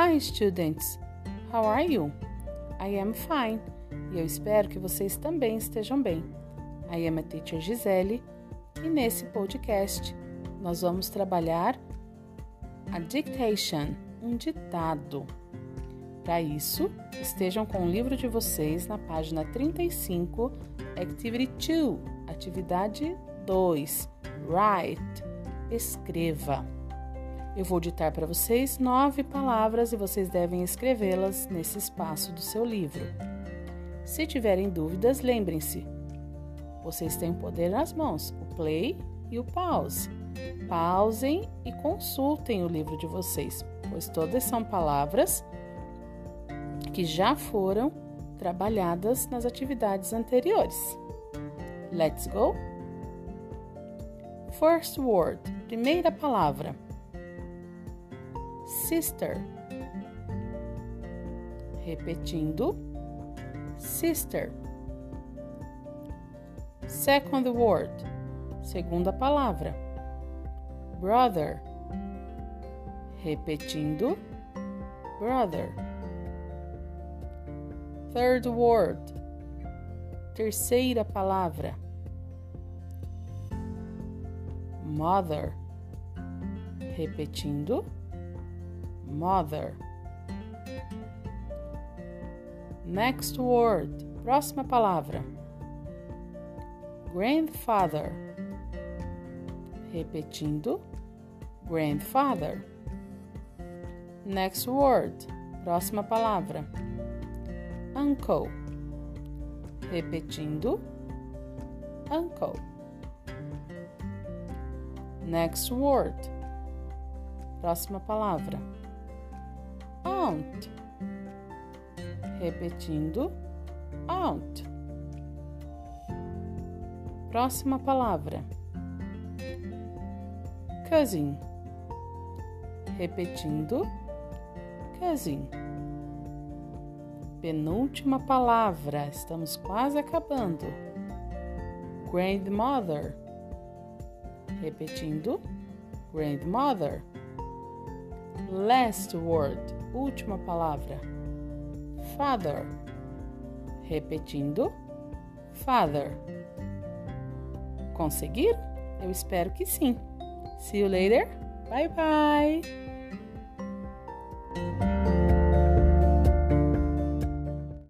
Hi, students. How are you? I am fine. E eu espero que vocês também estejam bem. I am a teacher Gisele e nesse podcast nós vamos trabalhar a dictation, um ditado. Para isso, estejam com o livro de vocês na página 35, Activity 2, atividade 2, Write, escreva. Eu vou ditar para vocês nove palavras e vocês devem escrevê-las nesse espaço do seu livro. Se tiverem dúvidas, lembrem-se, vocês têm o poder nas mãos, o play e o pause. Pausem e consultem o livro de vocês, pois todas são palavras que já foram trabalhadas nas atividades anteriores. Let's go! First word, primeira palavra. Sister. Repetindo. Sister. Second word, segunda palavra. Brother. Repetindo. Brother. Third word. Terceira palavra. Mother. Repetindo. Mother. Next word. Próxima palavra. Grandfather. Repetindo. Grandfather. Next word. Próxima palavra uncle. Repetindo, uncle. Next word. Próxima palavra. Aunt. Repetindo, aunt. Próxima palavra. Cousin. Repetindo, cousin penúltima palavra, estamos quase acabando. Grandmother. Repetindo, grandmother. Last word, última palavra. Father. Repetindo, father. Conseguiram? Eu espero que sim. See you later. Bye bye.